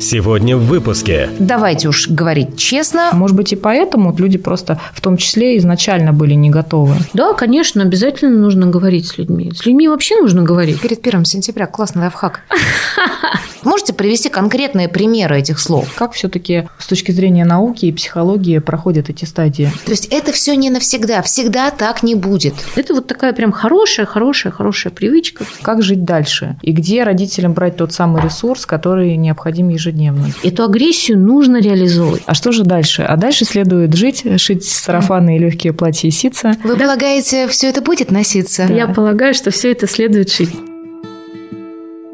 Сегодня в выпуске. Давайте уж говорить честно. Может быть, и поэтому люди просто в том числе изначально были не готовы. Да, конечно, обязательно нужно говорить с людьми. С людьми вообще нужно говорить. Перед первым сентября классный лайфхак. Можете привести конкретные примеры этих слов? Как все-таки с точки зрения науки и психологии проходят эти стадии? То есть это все не навсегда, всегда так не будет. Это вот такая прям хорошая, хорошая, хорошая привычка. Как жить дальше? И где родителям брать тот самый ресурс, который необходим ежедневно? Эту агрессию нужно реализовывать. А что же дальше? А дальше следует жить, шить сарафаны и легкие платья и ситца. Вы полагаете, все это будет носиться? Я полагаю, что все это следует шить.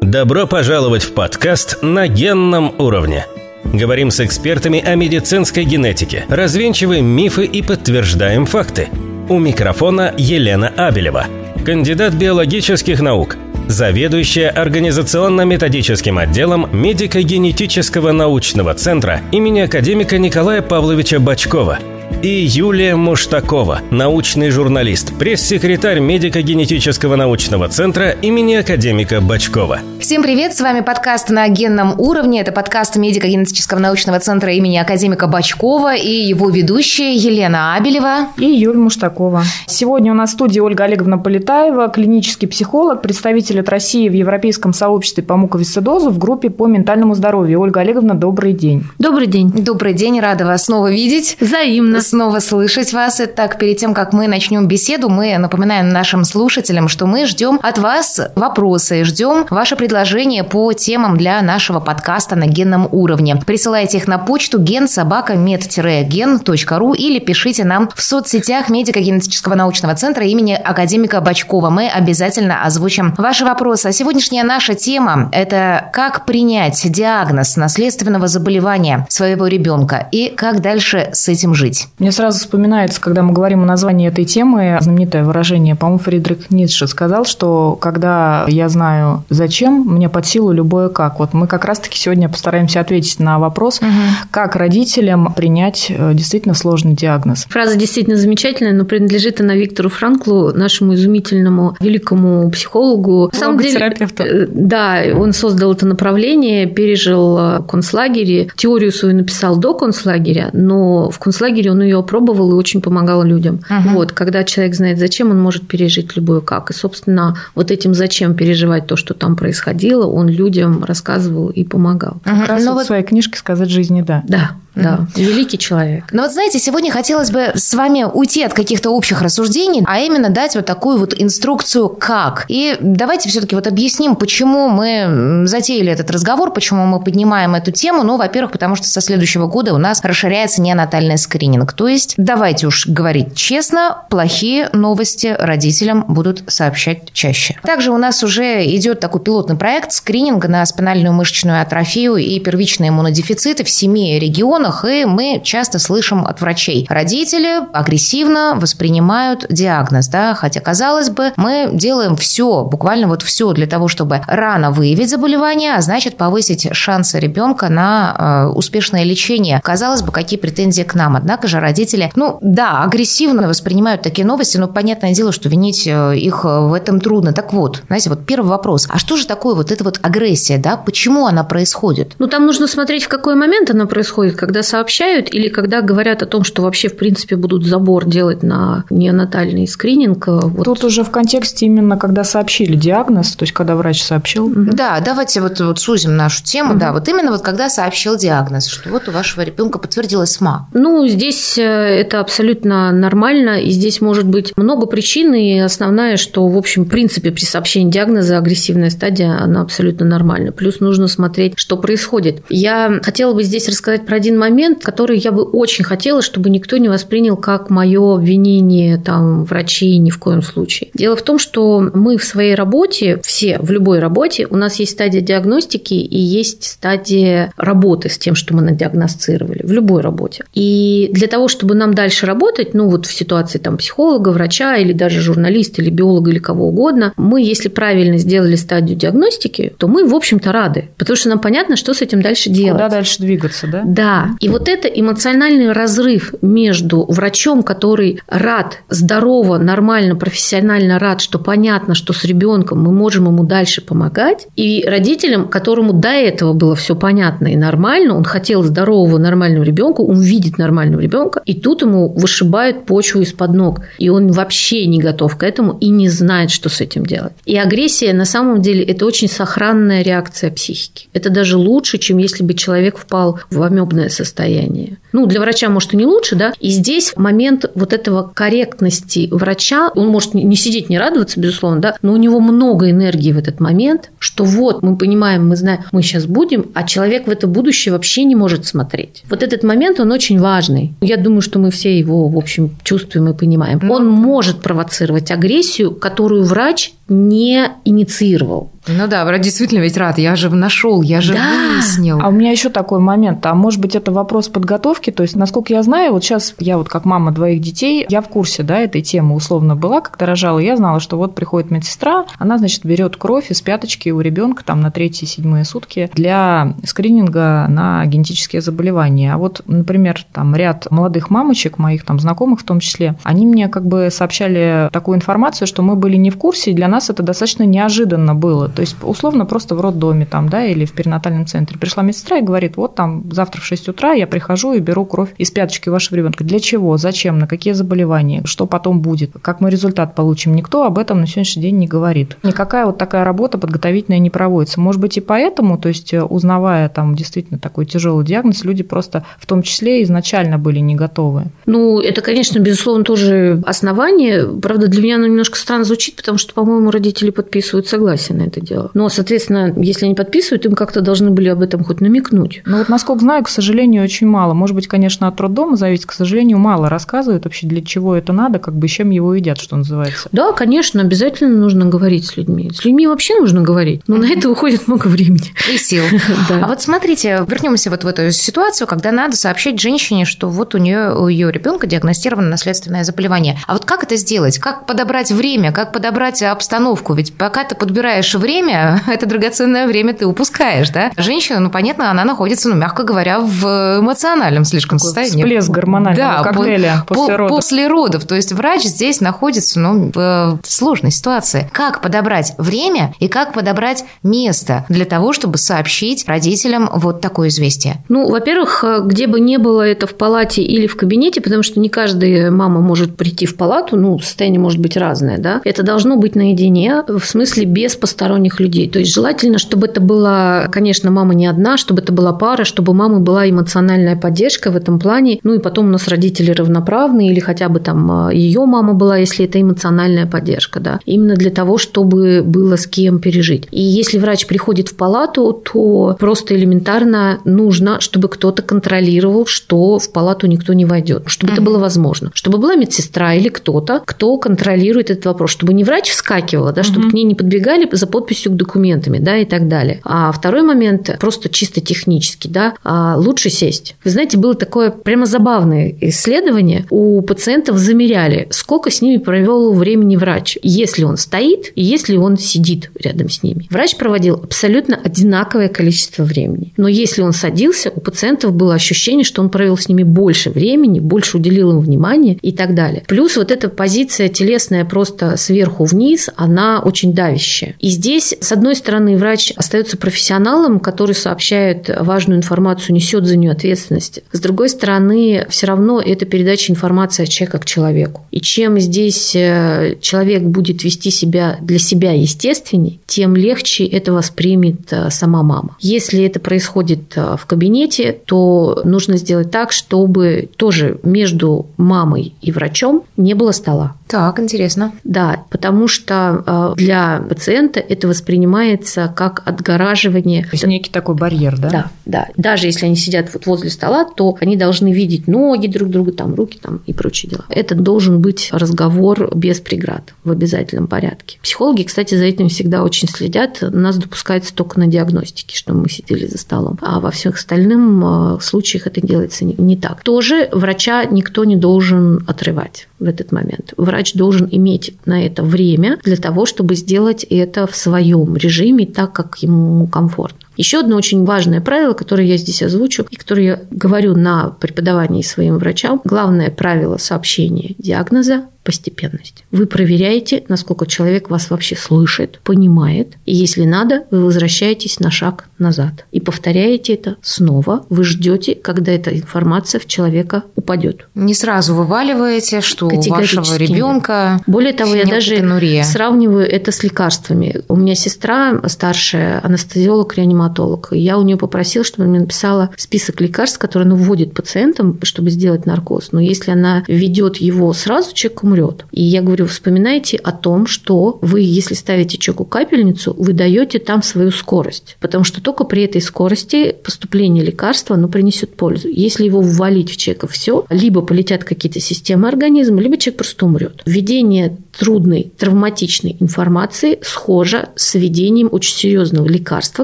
Добро пожаловать в подкаст «На генном уровне». Говорим с экспертами о медицинской генетике, развенчиваем мифы и подтверждаем факты. У микрофона Елена Абелева, кандидат биологических наук, заведующая организационно-методическим отделом медико-генетического научного центра имени академика Николая Павловича Бачкова – и Юлия Муштакова, научный журналист, пресс-секретарь медико-генетического научного центра имени академика Бачкова. Всем привет, с вами подкаст «На генном уровне». Это подкаст медико-генетического научного центра имени академика Бачкова и его ведущая Елена Абелева. И Юлия Муштакова. Сегодня у нас в студии Ольга Олеговна Полетаева, клинический психолог, представитель от России в Европейском сообществе по муковисцидозу в группе по ментальному здоровью. Ольга Олеговна, добрый день. Добрый день. Добрый день, рада вас снова видеть. Взаимно снова слышать вас. Итак, перед тем, как мы начнем беседу, мы напоминаем нашим слушателям, что мы ждем от вас вопросы, ждем ваши предложения по темам для нашего подкаста на генном уровне. Присылайте их на почту gensobaka.med-gen.ru или пишите нам в соцсетях медико-генетического научного центра имени академика Бачкова. Мы обязательно озвучим ваши вопросы. А сегодняшняя наша тема – это как принять диагноз наследственного заболевания своего ребенка и как дальше с этим жить. Мне сразу вспоминается, когда мы говорим о названии этой темы, знаменитое выражение, по-моему, Фридрих Ницше сказал, что когда я знаю зачем, мне под силу любое как. Вот мы как раз-таки сегодня постараемся ответить на вопрос, угу. как родителям принять э, действительно сложный диагноз. Фраза действительно замечательная, но принадлежит она Виктору Франклу, нашему изумительному великому психологу. Терапевту. Э, да, он создал это направление, пережил э, концлагере, теорию свою написал до концлагеря, но в концлагере он ее ее пробовал и очень помогала людям. Угу. Вот, когда человек знает, зачем, он может пережить любое как. И, собственно, вот этим зачем переживать то, что там происходило, он людям рассказывал и помогал. Угу. Как раз Но вот в своей книжке сказать жизни да. Да. Да, mm-hmm. великий человек. Но вот знаете, сегодня хотелось бы с вами уйти от каких-то общих рассуждений, а именно дать вот такую вот инструкцию как. И давайте все-таки вот объясним, почему мы затеяли этот разговор, почему мы поднимаем эту тему. Ну, во-первых, потому что со следующего года у нас расширяется неонатальный скрининг. То есть, давайте уж говорить честно, плохие новости родителям будут сообщать чаще. Также у нас уже идет такой пилотный проект скрининга на спинальную мышечную атрофию и первичные иммунодефициты в семи регионах регионах, и мы часто слышим от врачей. Родители агрессивно воспринимают диагноз, да, хотя, казалось бы, мы делаем все, буквально вот все для того, чтобы рано выявить заболевание, а значит повысить шансы ребенка на э, успешное лечение. Казалось бы, какие претензии к нам. Однако же родители, ну да, агрессивно воспринимают такие новости, но понятное дело, что винить э, их в этом трудно. Так вот, знаете, вот первый вопрос. А что же такое вот эта вот агрессия, да? Почему она происходит? Ну, там нужно смотреть, в какой момент она происходит, когда когда сообщают или когда говорят о том, что вообще, в принципе, будут забор делать на неонатальный скрининг? Э, вот. Тут уже в контексте именно, когда сообщили диагноз, то есть, когда врач сообщил. Да, давайте вот, вот сузим нашу тему. Угу. Да, вот именно вот когда сообщил диагноз, что вот у вашего ребенка подтвердилась СМА. Ну, здесь э, это абсолютно нормально, и здесь может быть много причин, и основная, что, в общем, в принципе, при сообщении диагноза агрессивная стадия, она абсолютно нормальна. Плюс нужно смотреть, что происходит. Я хотела бы здесь рассказать про один момент, который я бы очень хотела, чтобы никто не воспринял как мое обвинение там, врачей ни в коем случае. Дело в том, что мы в своей работе, все в любой работе, у нас есть стадия диагностики и есть стадия работы с тем, что мы надиагностировали, в любой работе. И для того, чтобы нам дальше работать, ну вот в ситуации там психолога, врача или даже журналиста или биолога или кого угодно, мы, если правильно сделали стадию диагностики, то мы, в общем-то, рады, потому что нам понятно, что с этим дальше делать. Куда дальше двигаться, да? Да, И вот это эмоциональный разрыв между врачом, который рад, здорово, нормально, профессионально рад, что понятно, что с ребенком мы можем ему дальше помогать, и родителям, которому до этого было все понятно и нормально, он хотел здорового, нормального ребенка, он видит нормального ребенка, и тут ему вышибают почву из-под ног, и он вообще не готов к этому и не знает, что с этим делать. И агрессия на самом деле это очень сохранная реакция психики. Это даже лучше, чем если бы человек впал в амебное состояние. Ну, для врача, может, и не лучше, да. И здесь момент вот этого корректности врача, он может не сидеть, не радоваться, безусловно, да, но у него много энергии в этот момент, что вот мы понимаем, мы знаем, мы сейчас будем, а человек в это будущее вообще не может смотреть. Вот этот момент, он очень важный. Я думаю, что мы все его, в общем, чувствуем и понимаем. Ну, он может провоцировать агрессию, которую врач не инициировал. Ну да, врач действительно ведь рад, я же нашел, я же да. выяснил. А у меня еще такой момент, а может быть это вопрос подготовки, то есть, насколько я знаю, вот сейчас я вот как мама двоих детей, я в курсе, да, этой темы условно была, когда рожала, я знала, что вот приходит медсестра, она, значит, берет кровь из пяточки у ребенка там на третьи, седьмые сутки для скрининга на генетические заболевания. А вот, например, там ряд молодых мамочек, моих там знакомых в том числе, они мне как бы сообщали такую информацию, что мы были не в курсе, и для нас это достаточно неожиданно было. То есть, условно, просто в роддоме там, да, или в перинатальном центре пришла медсестра и говорит, вот там завтра в 6 утра я прихожу и беру кровь из пяточки вашего ребенка. Для чего? Зачем? На какие заболевания? Что потом будет? Как мы результат получим? Никто об этом на сегодняшний день не говорит. Никакая вот такая работа подготовительная не проводится. Может быть, и поэтому, то есть, узнавая там действительно такой тяжелый диагноз, люди просто в том числе изначально были не готовы. Ну, это, конечно, безусловно, тоже основание. Правда, для меня оно немножко странно звучит, потому что, по-моему, родители подписывают согласие на это дело. Но, соответственно, если они подписывают, им как-то должны были об этом хоть намекнуть. Ну вот, насколько знаю, к сожалению, очень мало. Может быть, конечно, от роддома зависит, к сожалению, мало рассказывают вообще, для чего это надо, как бы чем его едят, что называется. Да, конечно, обязательно нужно говорить с людьми. С людьми вообще нужно говорить, но на это уходит много времени. И сил. А вот смотрите, вернемся вот в эту ситуацию, когда надо сообщить женщине, что вот у нее у ее ребенка диагностировано наследственное заболевание. А вот как это сделать? Как подобрать время? Как подобрать обстановку? Ведь пока ты подбираешь время, это драгоценное время ты упускаешь, да? Женщина, ну, понятно, она находится, ну, мягко говоря, в эмоциональном слишком Такой состоянии. Всплеск гормонального да, коктейля по, после родов. После родов. То есть врач здесь находится, ну, в сложной ситуации. Как подобрать время и как подобрать место для того, чтобы сообщить родителям вот такое известие? Ну, во-первых, где бы не было это в палате или в кабинете, потому что не каждая мама может прийти в палату, ну, состояние может быть разное, да, это должно быть наедине, в смысле без посторонних людей. То есть желательно, чтобы это была, конечно, мама не одна, чтобы это была пара, чтобы мамы была эмоциональная поддержка в этом плане. Ну и потом у нас родители равноправные, или хотя бы там а, ее мама была, если это эмоциональная поддержка, да. Именно для того, чтобы было с кем пережить. И если врач приходит в палату, то просто элементарно нужно, чтобы кто-то контролировал, что в палату никто не войдет, чтобы mm-hmm. это было возможно. Чтобы была медсестра или кто-то, кто контролирует этот вопрос, чтобы не врач вскакивала, да, чтобы mm-hmm. к ней не подбегали за подписью к документами, да, и так далее. А второй момент, просто чисто технический, да, а лучше сесть. Вы знаете, было такое прямо забавное исследование. У пациентов замеряли, сколько с ними провел времени врач, если он стоит и если он сидит рядом с ними. Врач проводил абсолютно одинаковое количество времени. Но если он садился, у пациентов было ощущение, что он провел с ними больше времени, больше уделил им внимания и так далее. Плюс вот эта позиция телесная просто сверху вниз, она очень давящая. И здесь, с одной стороны, врач остается профессионалом, который сообщает важную информацию, несет за нее ответственность. С другой стороны, все равно это передача информации от человека к человеку. И чем здесь э, человек будет вести себя для себя естественней, тем легче это воспримет э, сама мама. Если это происходит э, в кабинете, то нужно сделать так, чтобы тоже между мамой и врачом не было стола. Так, интересно. Да, потому что для пациента это воспринимается как отгораживание. То есть некий такой барьер, да? Да, да. Даже если они сидят вот возле стола, то они должны видеть ноги друг друга, там руки там и прочие дела. Это должен быть разговор без преград в обязательном порядке. Психологи, кстати, за этим всегда очень следят. Нас допускается только на диагностике, что мы сидели за столом. А во всех остальных э, случаях это делается не так. Тоже врача никто не должен отрывать в этот момент. Врач должен иметь на это время для того, чтобы сделать это в своем режиме так, как ему комфортно. Еще одно очень важное правило, которое я здесь озвучу и которое я говорю на преподавании своим врачам. Главное правило сообщения диагноза постепенность. Вы проверяете, насколько человек вас вообще слышит, понимает, и если надо, вы возвращаетесь на шаг назад и повторяете это снова. Вы ждете, когда эта информация в человека упадет. Не сразу вываливаете, что у вашего ребенка. Более того, я даже сравниваю это с лекарствами. У меня сестра старшая, анестезиолог-реаниматолог. Я у нее попросила, чтобы она мне написала список лекарств, которые она вводит пациентам, чтобы сделать наркоз. Но если она ведет его сразу, человек умрет. И я говорю, вспоминайте о том, что вы, если ставите человеку капельницу, вы даете там свою скорость. Потому что только при этой скорости поступление лекарства оно принесет пользу. Если его ввалить в человека все, либо полетят какие-то системы организма, либо человек просто умрет. Введение трудной, травматичной информации схоже с введением очень серьезного лекарства,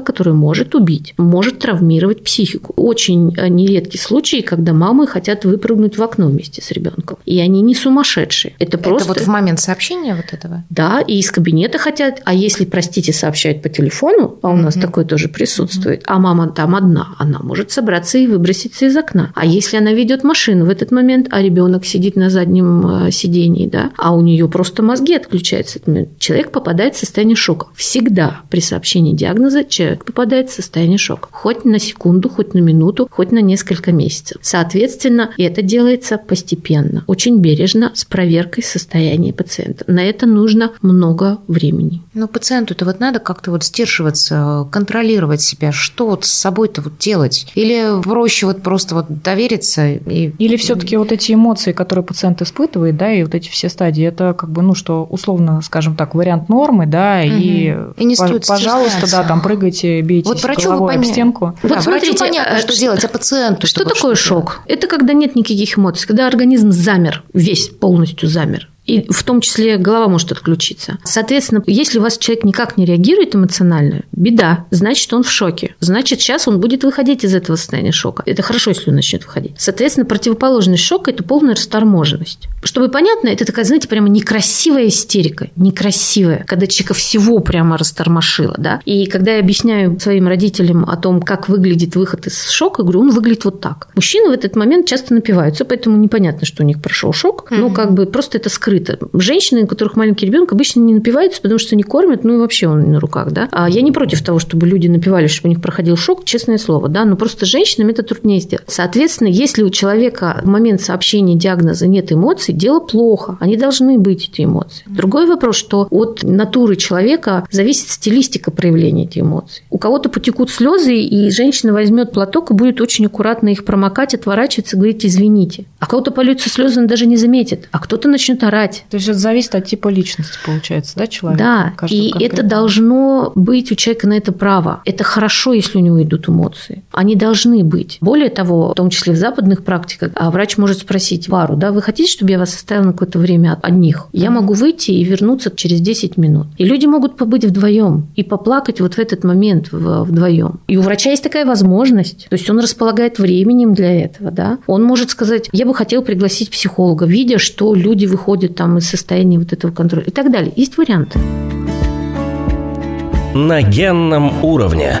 которое может убить, может травмировать психику. Очень э, нередки случаи, когда мамы хотят выпрыгнуть в окно вместе с ребенком. И они не сумасшедшие. Это, это просто... вот в момент сообщения вот этого? Да, и из кабинета хотят. А если, простите, сообщают по телефону, а у нас угу. такое тоже присутствует, угу. а мама там одна, она может собраться и выброситься из окна. А если она ведет машину в этот момент, а ребенок сидит на заднем э, сидении, да, а у нее просто мозги отключаются. Человек попадает в состояние шока. Всегда при сообщении диагноза человек попадает в состояние шока. Хоть на секунду, хоть на минуту, хоть на несколько месяцев. Соответственно, это делается постепенно, очень бережно, с проверкой состояния пациента. На это нужно много времени. Но пациенту-то вот надо как-то вот сдерживаться, контролировать себя, что вот с собой-то вот делать? Или проще вот просто вот довериться? И... Или все таки вот эти эмоции, которые пациент испытывает, да, и вот эти все стадии, это как бы, ну, что условно, скажем так, вариант нормы, да, угу. и, и не стоит пожалуйста, да, там прыгайте, бейтесь вот врачу головой об стенку. Вот да, смотрите, понятно, что, что делать, а пациенту? Что такое шок? Это когда нет никаких эмоций, когда организм замер, весь полностью замер замер. И в том числе голова может отключиться. Соответственно, если у вас человек никак не реагирует эмоционально, беда. Значит, он в шоке. Значит, сейчас он будет выходить из этого состояния шока. Это хорошо, если он начнет выходить. Соответственно, противоположность шока – это полная расторможенность. Чтобы понятно, это такая, знаете, прямо некрасивая истерика. Некрасивая. Когда человека всего прямо растормошило. Да? И когда я объясняю своим родителям о том, как выглядит выход из шока, говорю, он выглядит вот так. Мужчины в этот момент часто напиваются, поэтому непонятно, что у них прошел шок. Mm-hmm. Ну, как бы просто это скрыто скрыто. Женщины, у которых маленький ребенок, обычно не напиваются, потому что не кормят, ну и вообще он на руках, да. А я не против того, чтобы люди напивались, чтобы у них проходил шок, честное слово, да, но просто женщинам это труднее сделать. Соответственно, если у человека в момент сообщения диагноза нет эмоций, дело плохо. Они должны быть, эти эмоции. Другой вопрос, что от натуры человека зависит стилистика проявления этих эмоций. У кого-то потекут слезы, и женщина возьмет платок и будет очень аккуратно их промокать, отворачиваться, говорить извините. А кого-то польются слезы, он даже не заметит. А кто-то начнет орать брать. То есть это зависит от типа личности, получается, да, человека? Да, и конкретно. это должно быть у человека на это право. Это хорошо, если у него идут эмоции. Они должны быть. Более того, в том числе в западных практиках, а врач может спросить Вару, да, вы хотите, чтобы я вас оставил на какое-то время одних? Я могу выйти и вернуться через 10 минут. И люди могут побыть вдвоем и поплакать вот в этот момент вдвоем. И у врача есть такая возможность. То есть он располагает временем для этого, да. Он может сказать, я бы хотел пригласить психолога, видя, что люди выходят там из состояния вот этого контроля и так далее. Есть варианты. На генном уровне.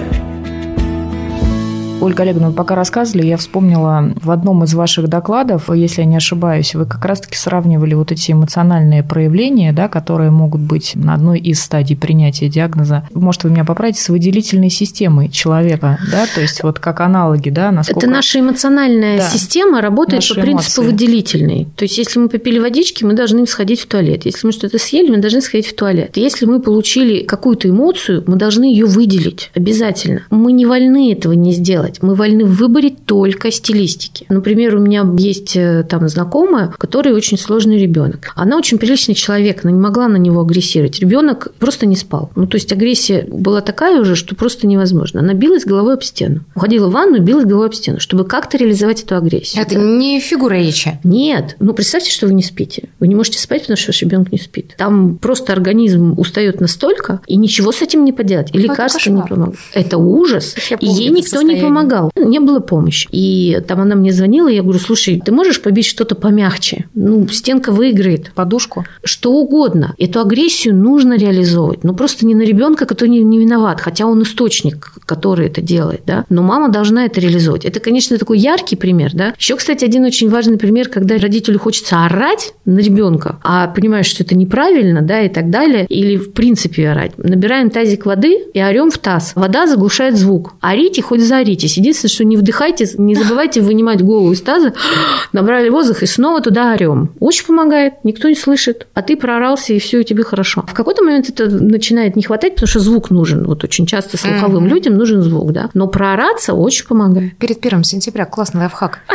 Ольга Олеговна, вы пока рассказывали, я вспомнила в одном из ваших докладов, если я не ошибаюсь, вы как раз-таки сравнивали вот эти эмоциональные проявления, да, которые могут быть на одной из стадий принятия диагноза. Может, вы меня поправите, с выделительной системой человека, да, то есть вот как аналоги, да, насколько... Это наша эмоциональная да. система работает Наши по принципу эмоции. выделительной. То есть если мы попили водички, мы должны сходить в туалет. Если мы что-то съели, мы должны сходить в туалет. Если мы получили какую-то эмоцию, мы должны ее выделить обязательно. Мы не вольны этого не сделать делать. Мы вольны в выборе только стилистики. Например, у меня есть э, там знакомая, который очень сложный ребенок. Она очень приличный человек, она не могла на него агрессировать. Ребенок просто не спал. Ну, то есть агрессия была такая уже, что просто невозможно. Она билась головой об стену. Уходила в ванну и билась головой об стену, чтобы как-то реализовать эту агрессию. Это да? не фигура речи. Нет. Ну, представьте, что вы не спите. Вы не можете спать, потому что ваш ребенок не спит. Там просто организм устает настолько, и ничего с этим не поделать. И лекарства не помогут. Это ужас. И ей никто не помогает помогал. Не было помощи. И там она мне звонила, я говорю, слушай, ты можешь побить что-то помягче? Ну, стенка выиграет. Подушку? Что угодно. Эту агрессию нужно реализовывать. Ну, просто не на ребенка, который не, не виноват, хотя он источник, который это делает, да. Но мама должна это реализовывать. Это, конечно, такой яркий пример, да. Еще, кстати, один очень важный пример, когда родителю хочется орать на ребенка, а понимаешь, что это неправильно, да, и так далее, или в принципе орать. Набираем тазик воды и орем в таз. Вода заглушает звук. Орите, хоть заоритесь. Единственное, что не вдыхайте, не забывайте вынимать голову из таза, набрали воздух и снова туда орем. Очень помогает, никто не слышит, а ты проорался, и все, и тебе хорошо. В какой-то момент это начинает не хватать, потому что звук нужен. Вот очень часто слуховым mm-hmm. людям нужен звук, да. Но проораться очень помогает. Перед первым сентября классный лайфхак.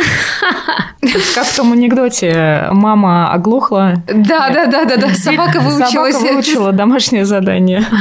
Как в том анекдоте, мама оглохла. Да, да, да, да, да. Собака выучилась. Собака выучила домашнее задание.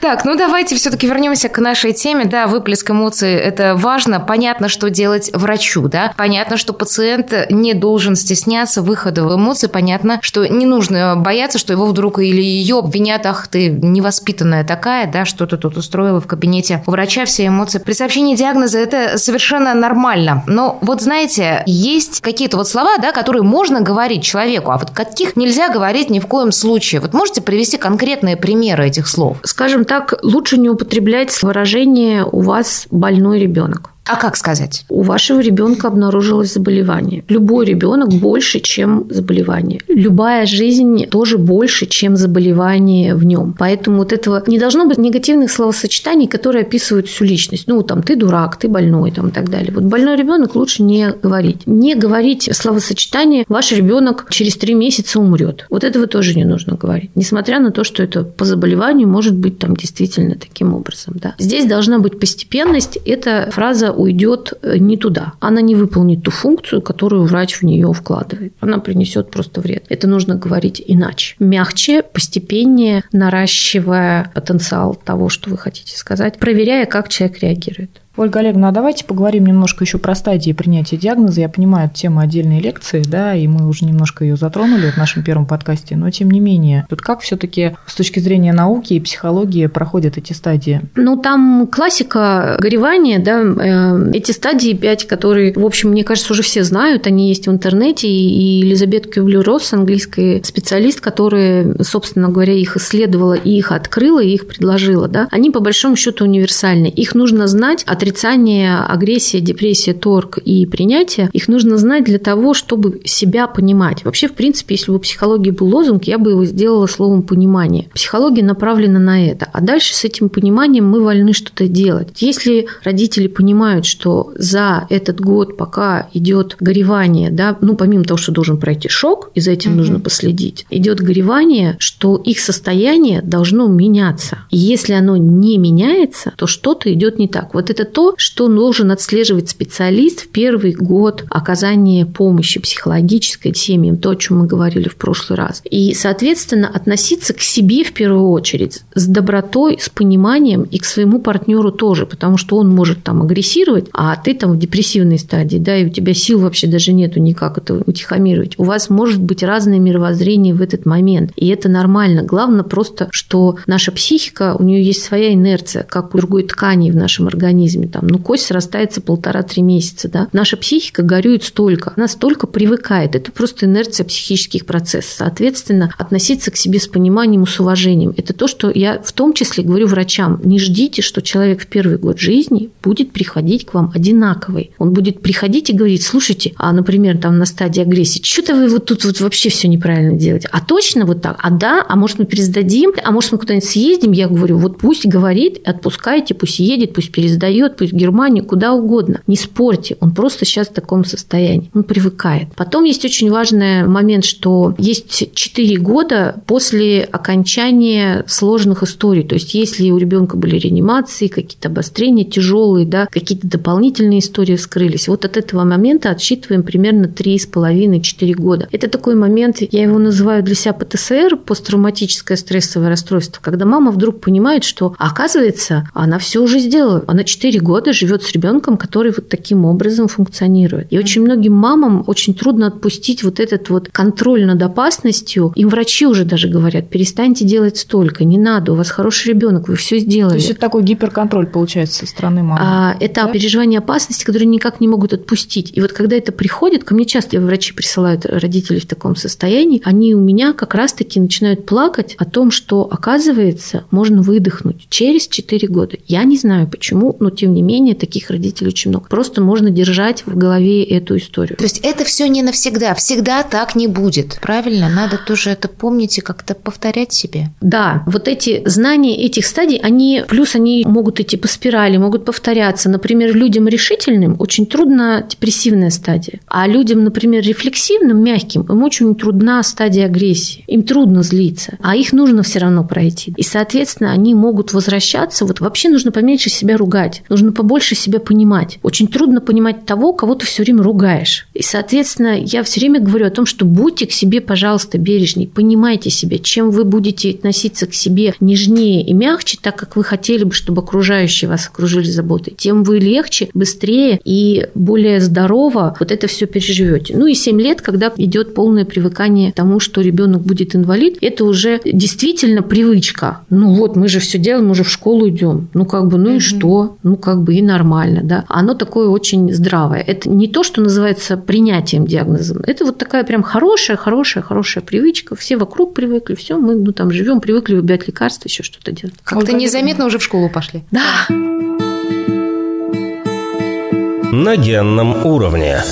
Так, ну давайте все-таки вернемся к нашей теме. Да, выплеск эмоций – это важно. Понятно, что делать врачу, да. Понятно, что пациент не должен стесняться выхода в эмоции. Понятно, что не нужно бояться, что его вдруг или ее обвинят, ах, ты невоспитанная такая, да, что ты тут устроила в кабинете у врача, все эмоции. При сообщении диагноза это совершенно нормально. Но вот знаете, есть какие-то вот слова, да, которые можно говорить человеку, а вот каких нельзя говорить ни в коем случае. Вот можете привести конкретные примеры этих слов? Скажем так, лучше не употреблять выражение «у вас больной ребенок». А как сказать? У вашего ребенка обнаружилось заболевание. Любой ребенок больше, чем заболевание. Любая жизнь тоже больше, чем заболевание в нем. Поэтому вот этого не должно быть негативных словосочетаний, которые описывают всю личность. Ну, там, ты дурак, ты больной, там, и так далее. Вот больной ребенок лучше не говорить. Не говорить словосочетание «ваш ребенок через три месяца умрет». Вот этого тоже не нужно говорить. Несмотря на то, что это по заболеванию может быть там действительно таким образом. Да. Здесь должна быть постепенность. Эта фраза уйдет э, не туда. Она не выполнит ту функцию, которую врач в нее вкладывает. Она принесет просто вред. Это нужно говорить иначе. Мягче, постепеннее, наращивая потенциал того, что вы хотите сказать, проверяя, как человек реагирует. Ольга Олеговна, а давайте поговорим немножко еще про стадии принятия диагноза. Я понимаю, это тема отдельной лекции, да, и мы уже немножко ее затронули в нашем первом подкасте, но тем не менее, тут как все-таки с точки зрения науки и психологии проходят эти стадии? Ну, там классика горевания, да, э, эти стадии пять, которые, в общем, мне кажется, уже все знают, они есть в интернете, и Елизабет Кюблер-Росс, английский специалист, которая, собственно говоря, их исследовала и их открыла, и их предложила, да, они по большому счету универсальны. Их нужно знать от отрицание, агрессия, депрессия, торг и принятие, их нужно знать для того, чтобы себя понимать. Вообще, в принципе, если бы у психологии был лозунг, я бы его сделала словом понимание. Психология направлена на это. А дальше с этим пониманием мы вольны что-то делать. Если родители понимают, что за этот год, пока идет горевание, да, ну, помимо того, что должен пройти шок, и за этим mm нужно последить, идет горевание, что их состояние должно меняться. И если оно не меняется, то что-то идет не так. Вот это то, что должен отслеживать специалист в первый год оказания помощи психологической семьям, то, о чем мы говорили в прошлый раз. И, соответственно, относиться к себе в первую очередь с добротой, с пониманием и к своему партнеру тоже, потому что он может там агрессировать, а ты там в депрессивной стадии, да, и у тебя сил вообще даже нету никак это утихомировать. У вас может быть разное мировоззрение в этот момент, и это нормально. Главное просто, что наша психика, у нее есть своя инерция, как у другой ткани в нашем организме организме. Там, ну, кость срастается полтора-три месяца. Да? Наша психика горюет столько, она столько привыкает. Это просто инерция психических процессов. Соответственно, относиться к себе с пониманием и с уважением. Это то, что я в том числе говорю врачам. Не ждите, что человек в первый год жизни будет приходить к вам одинаковый. Он будет приходить и говорить, слушайте, а, например, там на стадии агрессии, что-то вы вот тут вот вообще все неправильно делаете. А точно вот так? А да? А может мы пересдадим? А может мы куда-нибудь съездим? Я говорю, вот пусть говорит, отпускайте, пусть едет, пусть пересдает, пусть в Германию, куда угодно. Не спорьте, он просто сейчас в таком состоянии. Он привыкает. Потом есть очень важный момент, что есть 4 года после окончания сложных историй. То есть, если у ребенка были реанимации, какие-то обострения тяжелые, да, какие-то дополнительные истории вскрылись, вот от этого момента отсчитываем примерно 3,5-4 года. Это такой момент, я его называю для себя ПТСР, посттравматическое стрессовое расстройство, когда мама вдруг понимает, что, оказывается, она все уже сделала. Она 4 года живет с ребенком, который вот таким образом функционирует. И очень многим мамам очень трудно отпустить вот этот вот контроль над опасностью. Им врачи уже даже говорят, перестаньте делать столько, не надо, у вас хороший ребенок, вы все сделали. То есть это такой гиперконтроль получается со стороны мамы. А, это да? переживание опасности, которые никак не могут отпустить. И вот когда это приходит, ко мне часто врачи присылают родителей в таком состоянии, они у меня как раз-таки начинают плакать о том, что, оказывается, можно выдохнуть через 4 года. Я не знаю почему, но тем не менее таких родителей очень много. Просто можно держать в голове эту историю. То есть это все не навсегда, всегда так не будет, правильно? Надо тоже это помнить и как-то повторять себе. Да, вот эти знания этих стадий, они, плюс они могут идти по спирали, могут повторяться. Например, людям решительным очень трудно депрессивная стадия, а людям, например, рефлексивным, мягким, им очень трудна стадия агрессии. Им трудно злиться, а их нужно все равно пройти. И, соответственно, они могут возвращаться. Вот вообще нужно поменьше себя ругать, нужно побольше себя понимать. Очень трудно понимать того, кого ты все время ругаешь. И, соответственно, я все время говорю о том, что будьте к себе, пожалуйста, бережней, понимайте себя, чем вы будете относиться к себе нежнее и мягче, так как вы хотели бы, чтобы окружающие вас окружили заботой, тем вы легче, быстрее и более здорово вот это все переживете. Ну и 7 лет, когда идет полное привыкание к тому, что ребенок будет инвалид, это уже действительно привычка. Ну вот, мы же все делаем, мы же в школу идем. Ну как бы, ну и что? Ну как бы и нормально, да. Оно такое очень здравое. Это не то, что называется принятием диагноза. Это вот такая прям хорошая, хорошая, хорошая привычка. Все вокруг привыкли, все, мы ну, там живем, привыкли выбирать лекарства, еще что-то делать. Как-то незаметно уже в школу пошли. Да. На генном уровне.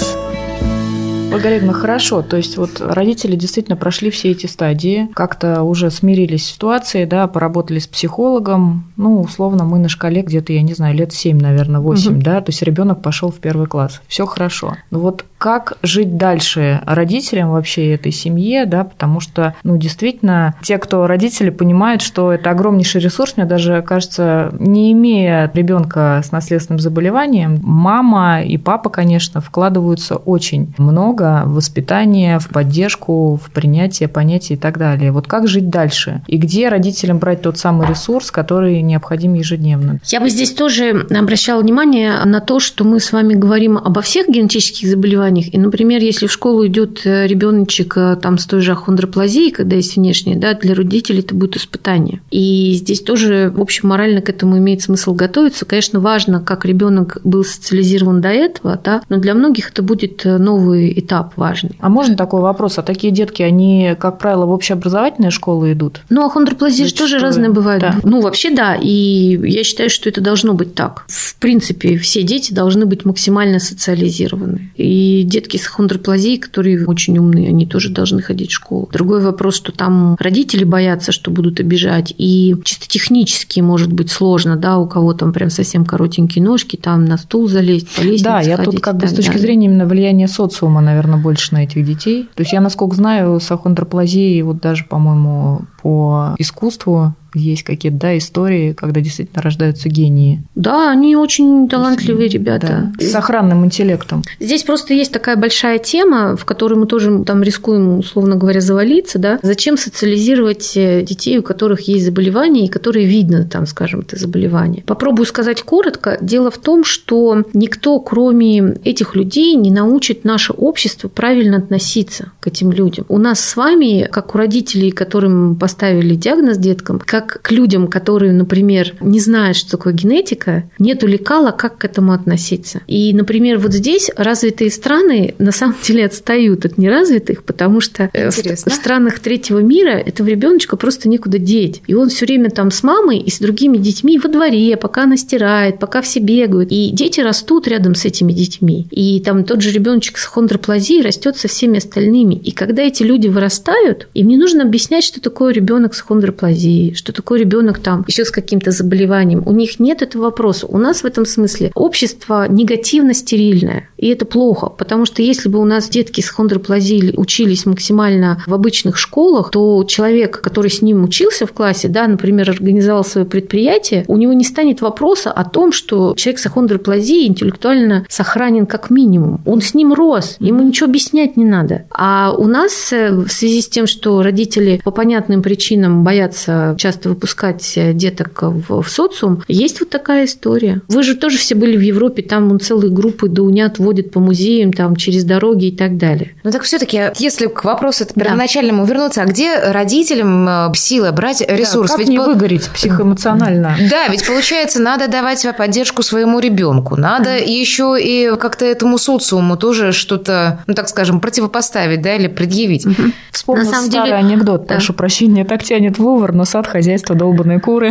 Ольга хорошо. То есть вот родители действительно прошли все эти стадии, как-то уже смирились с ситуацией, да, поработали с психологом. Ну, условно, мы на шкале где-то, я не знаю, лет 7, наверное, 8, угу. да, то есть ребенок пошел в первый класс. Все хорошо. Но вот как жить дальше родителям вообще этой семье, да, потому что, ну, действительно, те, кто родители, понимают, что это огромнейший ресурс, мне даже кажется, не имея ребенка с наследственным заболеванием, мама и папа, конечно, вкладываются очень много в воспитание, в поддержку, в принятие понятий и так далее. Вот как жить дальше? И где родителям брать тот самый ресурс, который необходим ежедневно? Я бы здесь тоже обращала внимание на то, что мы с вами говорим обо всех генетических заболеваниях, заболеваниях. И, например, если в школу идет э, ребеночек э, там с той же ахондроплазией, когда есть внешняя, да, для родителей это будет испытание. И здесь тоже, в общем, морально к этому имеет смысл готовиться. Конечно, важно, как ребенок был социализирован до этого, да, но для многих это будет э, новый этап важный. А можно такой вопрос? А такие детки, они, как правило, в общеобразовательные школы идут? Ну, ахондроплазия же тоже разные бывают. Да. Ну, вообще, да. И я считаю, что это должно быть так. В принципе, все дети должны быть максимально социализированы. И детки с хондроплазией, которые очень умные, они тоже должны ходить в школу. Другой вопрос, что там родители боятся, что будут обижать, и чисто технически может быть сложно, да, у кого там прям совсем коротенькие ножки, там на стул залезть, по лестнице Да, я тут как бы с точки далее. зрения именно влияния социума, наверное, больше на этих детей. То есть я, насколько знаю, с ахондроплазией вот даже, по-моему, по искусству есть какие-то да, истории, когда действительно рождаются гении. Да, они очень талантливые ребята. Да, с охранным интеллектом. Здесь просто есть такая большая тема, в которой мы тоже там рискуем, условно говоря, завалиться. Да? Зачем социализировать э, детей, у которых есть заболевания, и которые видно, там, скажем, это заболевание? Попробую сказать коротко. Дело в том, что никто, кроме этих людей, не научит наше общество правильно относиться к этим людям. У нас с вами, как у родителей, которым поставили диагноз деткам, как как к людям, которые, например, не знают, что такое генетика, нету лекала, как к этому относиться. И, например, вот здесь развитые страны на самом деле отстают от неразвитых, потому что э, в, в странах третьего мира этого ребеночка просто некуда деть. И он все время там с мамой и с другими детьми во дворе, пока она стирает, пока все бегают. И дети растут рядом с этими детьми. И там тот же ребеночек с хондроплазией растет со всеми остальными. И когда эти люди вырастают, им не нужно объяснять, что такое ребенок с хондроплазией, что такой ребенок там еще с каким-то заболеванием. У них нет этого вопроса. У нас в этом смысле общество негативно-стерильное. И это плохо, потому что если бы у нас детки с хондроплазией учились максимально в обычных школах, то человек, который с ним учился в классе, да, например, организовал свое предприятие, у него не станет вопроса о том, что человек с хондроплазией интеллектуально сохранен как минимум. Он с ним рос, ему ничего объяснять не надо. А у нас э, в связи с тем, что родители по понятным причинам боятся часто часто выпускать деток в, в социум, есть вот такая история. Вы же тоже все были в Европе, там он целые группы даунят водят по музеям, там через дороги и так далее. Ну так все-таки, если к вопросу первоначальному да. вернуться, а где родителям э, силы брать ресурс? Да, как ведь не по... выгореть психоэмоционально? Да, ведь получается, надо давать поддержку своему ребенку, надо еще и как-то этому социуму тоже что-то, ну так скажем, противопоставить, да, или предъявить. Вспомнил старый деле... анекдот, прошу прощения, так тянет в Лувр, но сад хозяйства долбанные куры.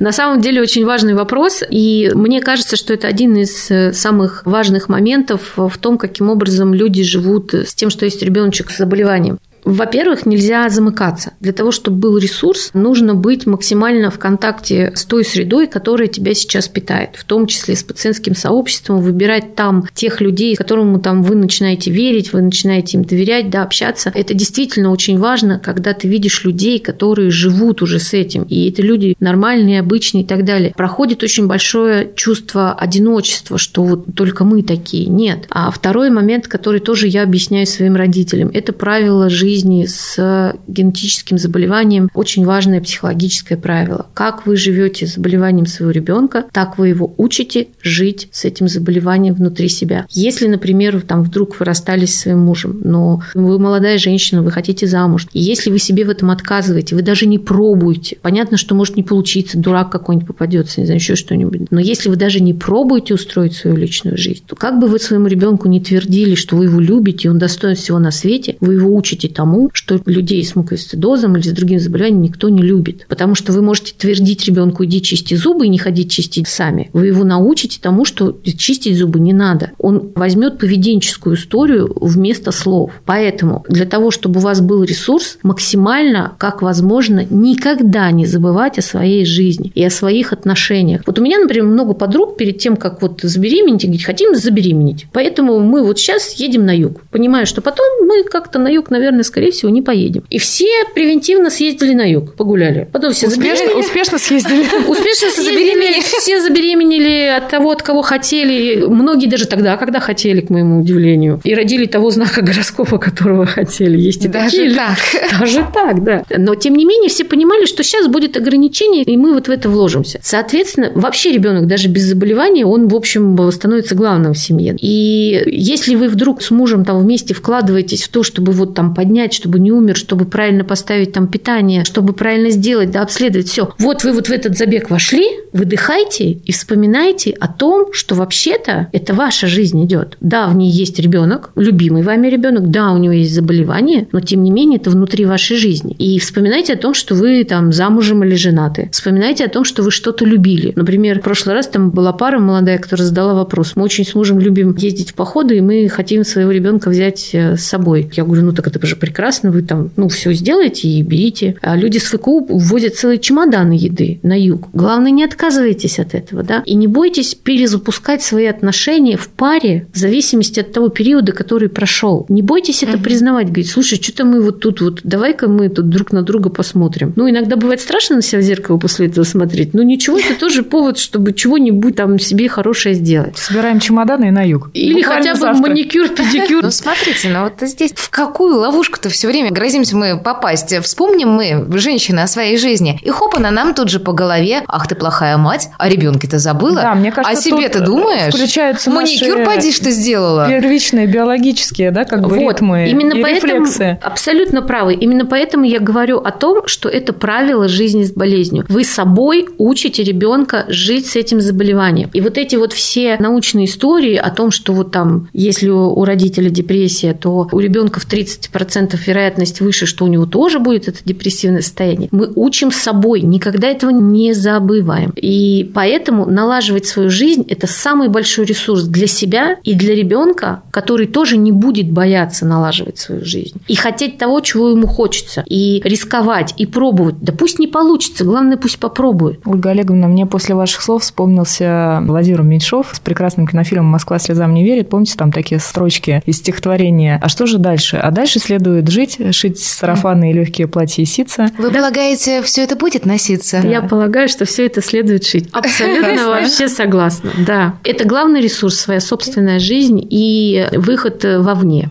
На самом деле очень важный вопрос, и мне кажется, что это один из э, самых важных моментов в том, каким образом люди живут с тем, что есть ребеночек с заболеванием. Во-первых, нельзя замыкаться. Для того, чтобы был ресурс, нужно быть максимально в контакте с той средой, которая тебя сейчас питает, в том числе с пациентским сообществом, выбирать там тех людей, которым там вы начинаете верить, вы начинаете им доверять, да, общаться. Это действительно очень важно, когда ты видишь людей, которые живут уже с этим, и это люди нормальные, обычные и так далее. Проходит очень большое чувство одиночества, что вот только мы такие. Нет. А второй момент, который тоже я объясняю своим родителям, это правило жизни жизни с генетическим заболеванием очень важное психологическое правило. Как вы живете с заболеванием своего ребенка, так вы его учите жить с этим заболеванием внутри себя. Если, например, там вдруг вы расстались с своим мужем, но вы молодая женщина, вы хотите замуж, и если вы себе в этом отказываете, вы даже не пробуете, понятно, что может не получиться, дурак какой-нибудь попадется, не знаю, еще что-нибудь, но если вы даже не пробуете устроить свою личную жизнь, то как бы вы своему ребенку не твердили, что вы его любите, он достоин всего на свете, вы его учите тому, тому, что людей с муковисцидозом или с другим заболеванием никто не любит. Потому что вы можете твердить ребенку, иди чисти зубы и не ходить чистить сами. Вы его научите тому, что чистить зубы не надо. Он возьмет поведенческую историю вместо слов. Поэтому для того, чтобы у вас был ресурс, максимально, как возможно, никогда не забывать о своей жизни и о своих отношениях. Вот у меня, например, много подруг перед тем, как вот забеременеть, говорить, хотим забеременеть. Поэтому мы вот сейчас едем на юг. Понимаю, что потом мы как-то на юг, наверное, скорее всего, не поедем. И все превентивно съездили на юг, погуляли. Потом все успешно, успешно съездили. Успешно забеременели. Все забеременели от того, от кого хотели. Многие даже тогда, когда хотели, к моему удивлению. И родили того знака гороскопа, которого хотели. Есть и даже такие. так. Даже так, да. Но, тем не менее, все понимали, что сейчас будет ограничение, и мы вот в это вложимся. Соответственно, вообще ребенок даже без заболевания, он, в общем, становится главным в семье. И если вы вдруг с мужем там вместе вкладываетесь в то, чтобы вот там поднять понять, чтобы не умер, чтобы правильно поставить там питание, чтобы правильно сделать, да, обследовать все. Вот вы вот в этот забег вошли, выдыхайте и вспоминайте о том, что вообще-то это ваша жизнь идет. Да, в ней есть ребенок, любимый вами ребенок, да, у него есть заболевание, но тем не менее это внутри вашей жизни. И вспоминайте о том, что вы там замужем или женаты. Вспоминайте о том, что вы что-то любили. Например, в прошлый раз там была пара молодая, которая задала вопрос. Мы очень с мужем любим ездить в походы, и мы хотим своего ребенка взять э, с собой. Я говорю, ну так это же прекрасно прекрасно, вы там, ну, все сделаете и берите. А люди с ФКУ возят целые чемоданы еды на юг. Главное, не отказывайтесь от этого, да, и не бойтесь перезапускать свои отношения в паре в зависимости от того периода, который прошел. Не бойтесь это угу. признавать, говорить, слушай, что-то мы вот тут вот, давай-ка мы тут друг на друга посмотрим. Ну, иногда бывает страшно на себя в зеркало после этого смотреть, но ничего, это тоже повод, чтобы чего-нибудь там себе хорошее сделать. Собираем чемоданы и на юг. Или хотя бы маникюр, педикюр. Ну, смотрите, ну вот здесь в какую ловушку что все время грозимся мы попасть. Вспомним мы, женщины, о своей жизни. И хоп, она нам тут же по голове. Ах, ты плохая мать, а ребенке-то забыла. Да, мне кажется, о себе ты думаешь? Включаются Маникюр поди, что сделала. Первичные биологические, да, как бы вот. ритмы Именно и поэтому, рефлексы. Абсолютно правы. Именно поэтому я говорю о том, что это правило жизни с болезнью. Вы собой учите ребенка жить с этим заболеванием. И вот эти вот все научные истории о том, что вот там, если у родителя депрессия, то у ребенка в 30% вероятность выше, что у него тоже будет это депрессивное состояние. Мы учим собой, никогда этого не забываем. И поэтому налаживать свою жизнь – это самый большой ресурс для себя и для ребенка, который тоже не будет бояться налаживать свою жизнь. И хотеть того, чего ему хочется. И рисковать, и пробовать. Да пусть не получится, главное, пусть попробует. Ольга Олеговна, мне после ваших слов вспомнился Владимир Меньшов с прекрасным кинофильмом «Москва слезам не верит». Помните, там такие строчки из стихотворения. А что же дальше? А дальше следует жить, шить сарафаны и легкие платья и ситца. Вы полагаете, все это будет носиться? Я полагаю, что все это следует шить. Абсолютно вообще согласна. Да. Это главный ресурс, своя собственная жизнь и выход вовне.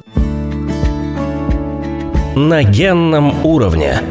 На генном уровне.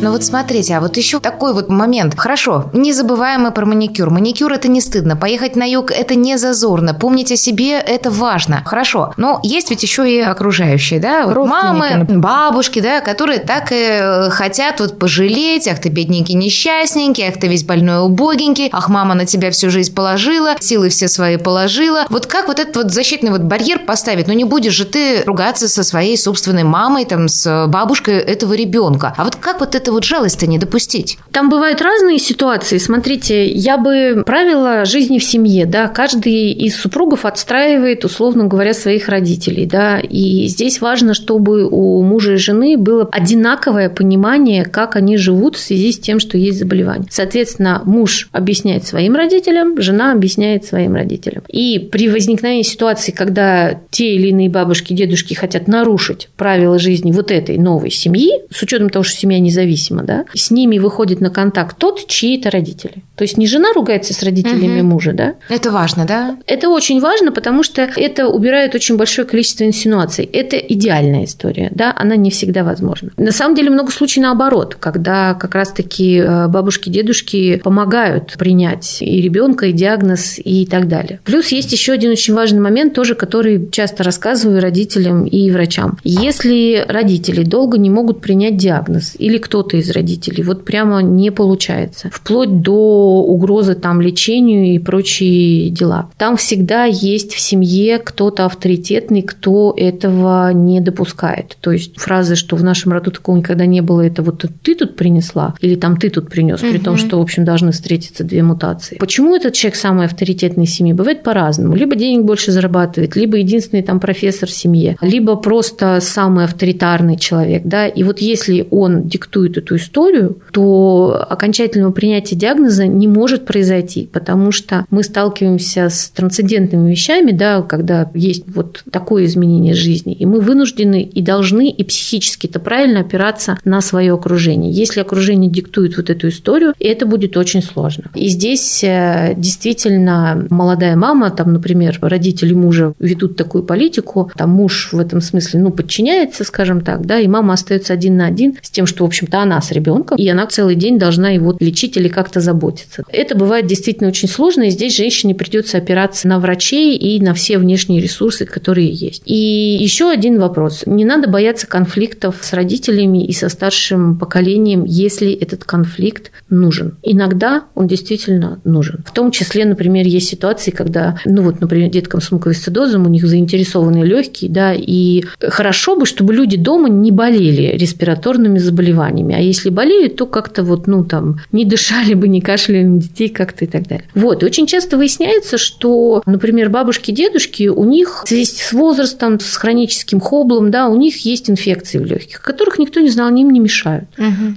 Ну вот смотрите, а вот еще такой вот момент. Хорошо, не забываем мы про маникюр. Маникюр это не стыдно. Поехать на юг это не зазорно. Помнить о себе это важно. Хорошо. Но есть ведь еще и окружающие, да? Вот мамы, например. бабушки, да, которые так и э, хотят вот пожалеть. Ах ты бедненький, несчастненький, ах ты весь больной убогенький, ах мама на тебя всю жизнь положила, силы все свои положила. Вот как вот этот вот защитный вот барьер поставить? Ну не будешь же ты ругаться со своей собственной мамой, там, с бабушкой этого ребенка. А вот как вот это вот жалость-то не допустить? Там бывают разные ситуации. Смотрите, я бы правила жизни в семье, да, каждый из супругов отстраивает, условно говоря, своих родителей, да, и здесь важно, чтобы у мужа и жены было одинаковое понимание, как они живут в связи с тем, что есть заболевание. Соответственно, муж объясняет своим родителям, жена объясняет своим родителям. И при возникновении ситуации, когда те или иные бабушки, дедушки хотят нарушить правила жизни вот этой новой семьи, с учетом того, что семья независима, да, с ними выходит на контакт тот, чьи это родители. То есть не жена ругается с родителями Мгм. мужа, да, Это важно, да? это очень важно, потому что это убирает очень большое количество инсинуаций. Это идеальная история, да, она не всегда возможна. На самом деле много случаев наоборот, когда как раз-таки э, бабушки, дедушки помогают принять и ребенка, и диагноз, и так далее. Плюс есть еще один очень важный момент, тоже который часто рассказываю родителям и врачам. Если родители долго не могут принять диагноз, или кто-то из родителей, вот прямо не получается, вплоть до угрозы там лечению и прочие дела. Там всегда есть в семье кто-то авторитетный, кто этого не допускает. То есть фразы, что в нашем роду такого никогда не было, это вот ты тут принесла, или там ты тут принес, при том, что, в общем, должны встретиться две мутации. Почему этот человек самый авторитетный в семье? Бывает по-разному. Либо денег больше зарабатывает, либо единственный там профессор в семье, либо просто самый авторитарный человек. Да? И вот если он диктует эту историю, то окончательного принятия диагноза не может произойти, потому что мы сталкиваемся с трансцендентными вещами, да, когда есть вот такое изменение жизни, и мы вынуждены и должны и психически это правильно опираться на свое окружение. Если окружение диктует вот эту историю, это будет очень сложно. И здесь э, действительно молодая мама, там, например, родители мужа ведут такую политику, там муж в этом смысле, ну, подчиняется, скажем так, да, и мама остается один на один с тем, что, в общем-то, с ребенком, и она целый день должна его лечить или как-то заботиться. Это бывает действительно очень сложно, и здесь женщине придется опираться на врачей и на все внешние ресурсы, которые есть. И еще один вопрос. Не надо бояться конфликтов с родителями и со старшим поколением, если этот конфликт нужен. Иногда он действительно нужен. В том числе, например, есть ситуации, когда, ну вот, например, деткам с муковисцидозом, у них заинтересованы легкие, да, и хорошо бы, чтобы люди дома не болели респираторными заболеваниями, а если болеют, то как-то вот, ну там, не дышали бы, не кашляли на детей как-то и так далее. Вот, и очень часто выясняется, что, например, бабушки, дедушки, у них в связи с возрастом, с хроническим хоблом, да, у них есть инфекции в легких, которых никто не знал, они им не мешают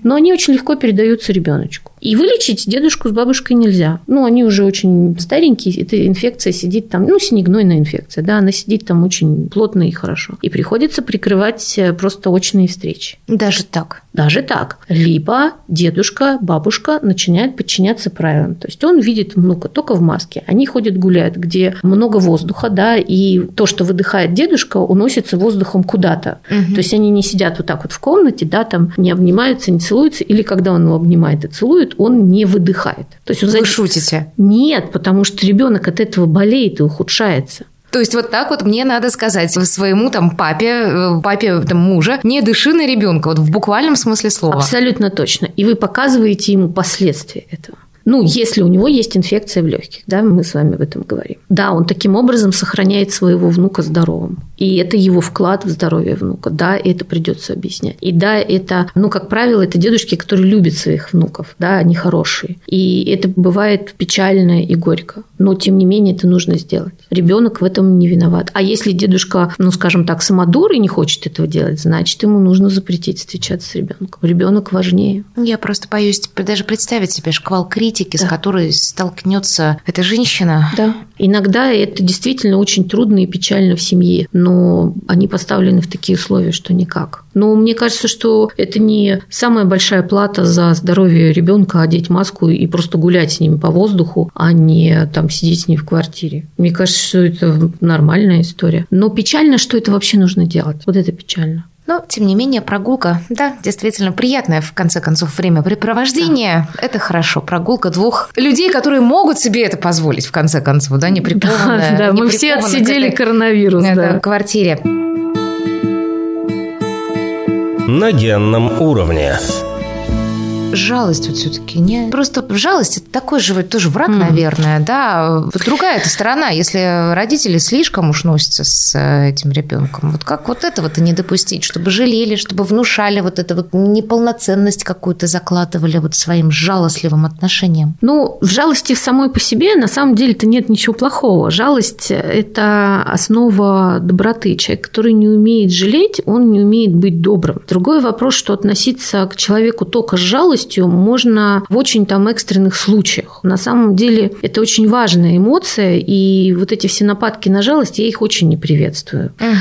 но они очень легко передаются ребеночку. И вылечить дедушку с бабушкой нельзя. Ну, они уже очень старенькие, эта инфекция сидит там, ну, синегнойная инфекция, да, она сидит там очень плотно и хорошо. И приходится прикрывать э, просто очные встречи. Даже так. Даже так. Либо дедушка, бабушка начинают подчиняться правилам. То есть он видит внука только в маске. Они ходят гуляют, где много воздуха, да, и то, что выдыхает дедушка, уносится воздухом куда-то. Мгм. То есть они не сидят вот так вот в комнате, да, там не обнимаются, не целуются, или когда он его обнимает и целует, он не выдыхает. То есть он Вы за- шутите. Нет, потому что ребенок от этого болеет и ухудшается. То есть вот так вот мне надо сказать своему там папе, э, папе там мужа, не дыши на ребенка, вот в буквальном смысле слова. Абсолютно точно. И вы показываете ему последствия этого. Ну, если у него есть инфекция в легких, да, мы с вами об этом говорим. Да, он таким образом сохраняет своего внука здоровым. И это его вклад в здоровье внука. Да, это придется объяснять. И да, это, ну, как правило, это дедушки, которые любят своих внуков, да, они хорошие. И это бывает печально и горько. Но, тем не менее, это нужно сделать. Ребенок в этом не виноват. А если дедушка, ну, скажем так, самодур и не хочет этого делать, значит, ему нужно запретить встречаться с ребенком. Ребенок важнее. Я просто боюсь даже представить себе шквал критики, с Да. которой столкнется эта женщина. Да. Иногда это действительно очень трудно и печально в семье, но они поставлены в такие условия, что никак. Но мне кажется, что это не самая большая плата за здоровье ребенка одеть маску и просто гулять с ним по воздуху, а не там сидеть с ним в квартире. Мне кажется, что это нормальная история. Но печально, что это вообще нужно делать. Вот это печально. Но, тем не менее, прогулка, да, действительно приятное, в конце концов, времяпрепровождение. Да. Это хорошо. Прогулка двух людей, которые могут себе это позволить, в конце концов, да, не прикованная. Да, да мы все отсидели коронавирус, да. В квартире. На генном уровне жалость вот все-таки не... Просто жалость – это такой же тоже враг, mm. наверное, да. Вот другая эта сторона, если родители слишком уж носятся с э, этим ребенком, вот как вот этого-то не допустить, чтобы жалели, чтобы внушали вот эту вот неполноценность какую-то закладывали вот своим жалостливым отношением? Ну, в жалости в самой по себе на самом деле-то нет ничего плохого. Жалость – это основа доброты. Человек, который не умеет жалеть, он не умеет быть добрым. Другой вопрос, что относиться к человеку только с жалостью жалостью можно в очень там экстренных случаях. На самом деле это очень важная эмоция, и вот эти все нападки на жалость, я их очень не приветствую. Угу.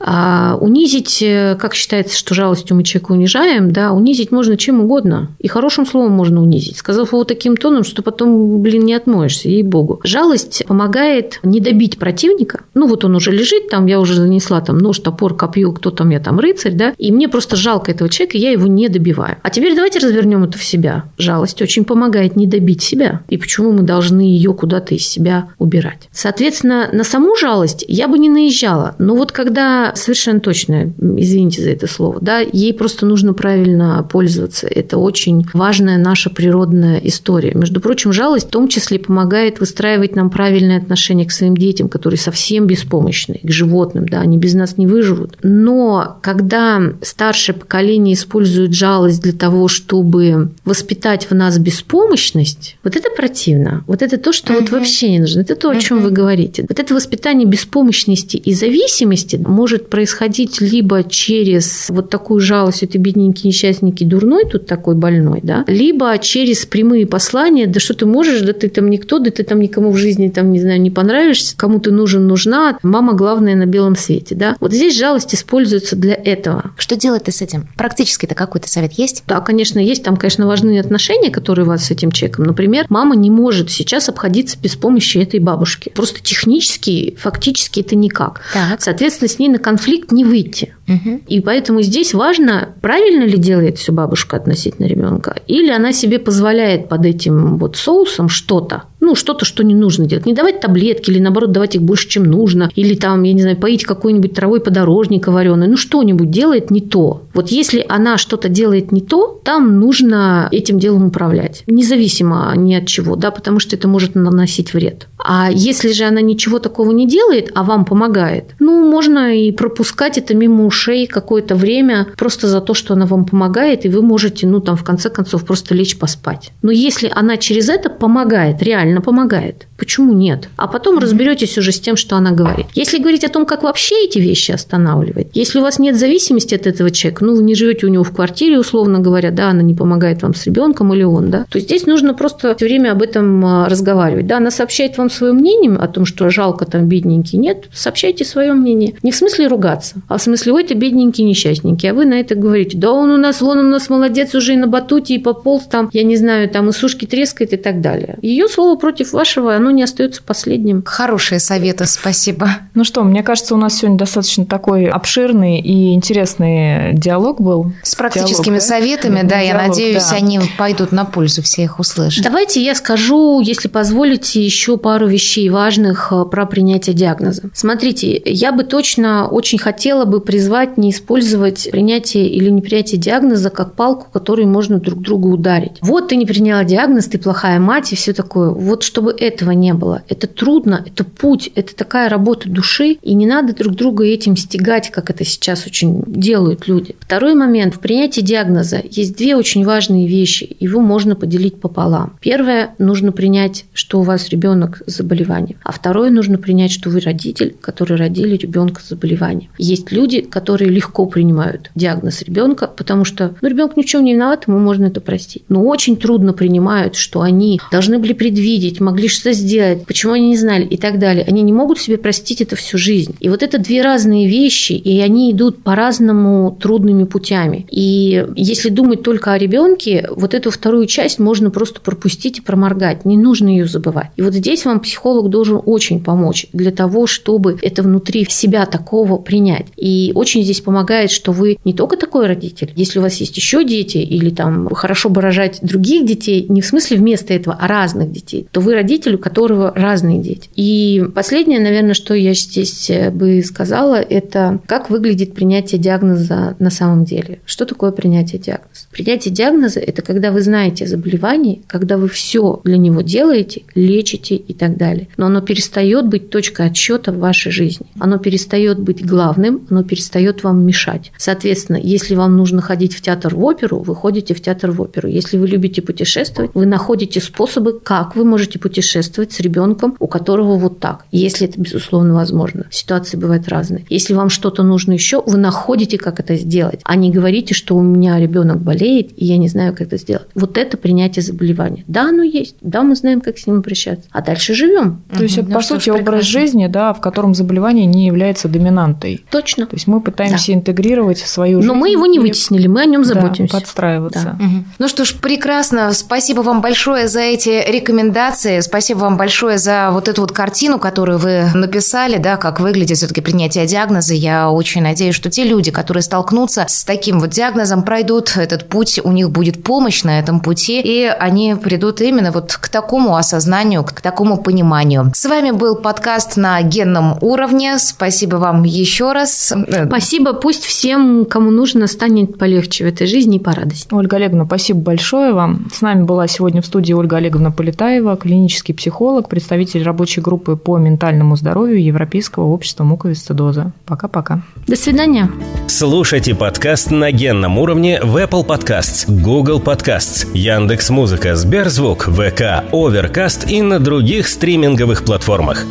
А унизить, э, как считается, что жалостью мы человека унижаем, да, унизить можно чем угодно. И хорошим словом можно унизить, сказав его таким тоном, что потом, блин, не отмоешься, ей-богу. Жалость помогает не добить противника. Ну, вот он уже лежит, там я уже занесла там нож, топор, копье, кто там я там рыцарь, да, и мне просто жалко этого человека, я его не добиваю. А теперь давайте развернем это в себя. Жалость очень помогает не добить себя. И почему мы должны ее куда-то из себя убирать? Соответственно, на саму жалость я бы не наезжала. Но вот когда совершенно точно, извините за это слово, да, ей просто нужно правильно пользоваться. Это очень важная наша природная история. Между прочим, жалость в том числе помогает выстраивать нам правильное отношение к своим детям, которые совсем беспомощны, к животным, да, они без нас не выживут. Но когда старшее поколение использует жалость для того, чтобы воспитать в нас беспомощность, вот это противно. Вот это то, что uh-huh. вот вообще не нужно. Это то, о uh-huh. чем вы говорите. Вот это воспитание беспомощности и зависимости может происходить либо через вот такую жалость, это бедненький, несчастненький, дурной, тут такой больной, да, либо через прямые послания, да что ты можешь, да ты там никто, да ты там никому в жизни, там, не знаю, не понравишься, кому ты нужен, нужна, мама главная на белом свете, да. Вот здесь жалость используется для этого. Что делать-то с этим? Практически-то какой-то совет есть? Да, конечно, есть. Там, конечно, важны отношения, которые у вас с этим человеком. Например, мама не может сейчас обходиться без помощи этой бабушки. Просто технически, фактически это никак. Так. Соответственно, с ней на конфликт не выйти. Угу. И поэтому здесь важно, правильно ли делает все бабушка относительно ребенка, или она себе позволяет под этим вот соусом что-то, ну, что-то, что не нужно делать. Не давать таблетки или, наоборот, давать их больше, чем нужно. Или там, я не знаю, поить какой-нибудь травой подорожника вареной. Ну, что-нибудь делает не то. Вот если она что-то делает не то, там нужно этим делом управлять. Независимо ни от чего, да, потому что это может наносить вред. А если же она ничего такого не делает, а вам помогает, ну, можно и пропускать это мимо ушей какое-то время просто за то, что она вам помогает, и вы можете, ну, там, в конце концов, просто лечь поспать. Но если она через это помогает, реально помогает, почему нет? А потом разберетесь уже с тем, что она говорит. Если говорить о том, как вообще эти вещи останавливать, если у вас нет зависимости от этого человека, ну, вы не живете у него в квартире, условно говоря, да, она не помогает вам с ребенком или он, да, то здесь нужно просто все время об этом а, разговаривать. Да, она сообщает вам свое мнение о том, что жалко там бедненький. Нет, сообщайте свое мнение. Не в смысле ругаться, а в смысле, ой, это бедненький, несчастненький. А вы на это говорите, да он у нас, вон у нас молодец уже и на батуте, и пополз там, я не знаю, там и сушки трескает и так далее. Ее слово против вашего, оно не остается последним. Хорошие советы, спасибо. Ну что, мне кажется, у нас сегодня достаточно такой обширный и интересный диалог был. С практическими диалог, советами, да, да диалог, я надеюсь, да. они пойдут на пользу, все их услышат. Давайте я скажу, если позволите, еще пару вещей важных э, про принятие диагноза. Смотрите, я бы точно очень хотела бы призвать не использовать принятие или непринятие диагноза как палку, которой можно друг друга ударить. Вот ты не приняла диагноз, ты плохая мать и все такое. Вот чтобы этого не было. Это трудно, это путь, это такая работа души, и не надо друг друга этим стегать, как это сейчас очень делают люди. Второй момент. В принятии диагноза есть две очень важные вещи. Его можно поделить пополам. Первое, нужно принять, что у вас ребенок с заболеванием. А второе, нужно принять, что вы родитель, который родили ребенка с заболеванием. Есть люди, которые легко принимают диагноз ребенка, потому что ну, ребенок ни в чем не виноват, ему можно это простить. Но очень трудно принимают, что они должны были предвидеть увидеть, могли что сделать, почему они не знали и так далее. Они не могут себе простить это всю жизнь. И вот это две разные вещи, и они идут по-разному трудными путями. И если думать только о ребенке, вот эту вторую часть можно просто пропустить и проморгать. Не нужно ее забывать. И вот здесь вам психолог должен очень помочь для того, чтобы это внутри себя такого принять. И очень здесь помогает, что вы не только такой родитель. Если у вас есть еще дети или там хорошо бы рожать других детей, не в смысле вместо этого, а разных детей, то вы родитель, у которого разные дети. И последнее, наверное, что я здесь э, бы сказала, это как выглядит принятие диагноза на самом деле. Что такое принятие диагноза? Принятие диагноза – это когда вы знаете заболевание, когда вы все для него делаете, лечите и так далее. Но оно перестает быть точкой отсчета в вашей жизни. Оно перестает быть главным, оно перестает вам мешать. Соответственно, если вам нужно ходить в театр в оперу, вы ходите в театр в оперу. Если вы любите путешествовать, вы находите способы, как вы можете путешествовать с ребенком, у которого вот так. Если это, безусловно, возможно. Ситуации бывают разные. Если вам что-то нужно еще, вы находите, как это сделать, а не говорите, что у меня ребенок болеет, и я не знаю, как это сделать. Вот это принятие заболевания. Да, оно есть. Да, мы знаем, как с ним обращаться. А дальше живем. То есть, это, ну, по сути, образ жизни, да, в котором заболевание не является доминантой. Точно. То есть, мы пытаемся да. интегрировать в свою жизнь. Но мы его не вытеснили, мы о нем заботимся. Да, подстраиваться. Да. Угу. Ну что ж, прекрасно. Спасибо вам большое за эти рекомендации. Спасибо вам большое за вот эту вот картину, которую вы написали, да, как выглядит все-таки принятие диагноза. Я очень надеюсь, что те люди, которые столкнутся с таким вот диагнозом, пройдут этот путь, у них будет помощь на этом пути, и они придут именно вот к такому осознанию, к такому пониманию. С вами был подкаст на генном уровне. Спасибо вам еще раз. Спасибо. Пусть всем, кому нужно, станет полегче в этой жизни и порадость. Ольга Олеговна, спасибо большое вам. С нами была сегодня в студии Ольга Олеговна Полетаева, клинический психолог, представитель рабочей группы по ментальному здоровью Европейского общества муковисцидоза. Пока-пока. До свидания. Слушайте подкаст на генном уровне в Apple Podcasts, Google Podcasts, Яндекс.Музыка, Сберзвук, ВК, Overcast и на других стриминговых платформах.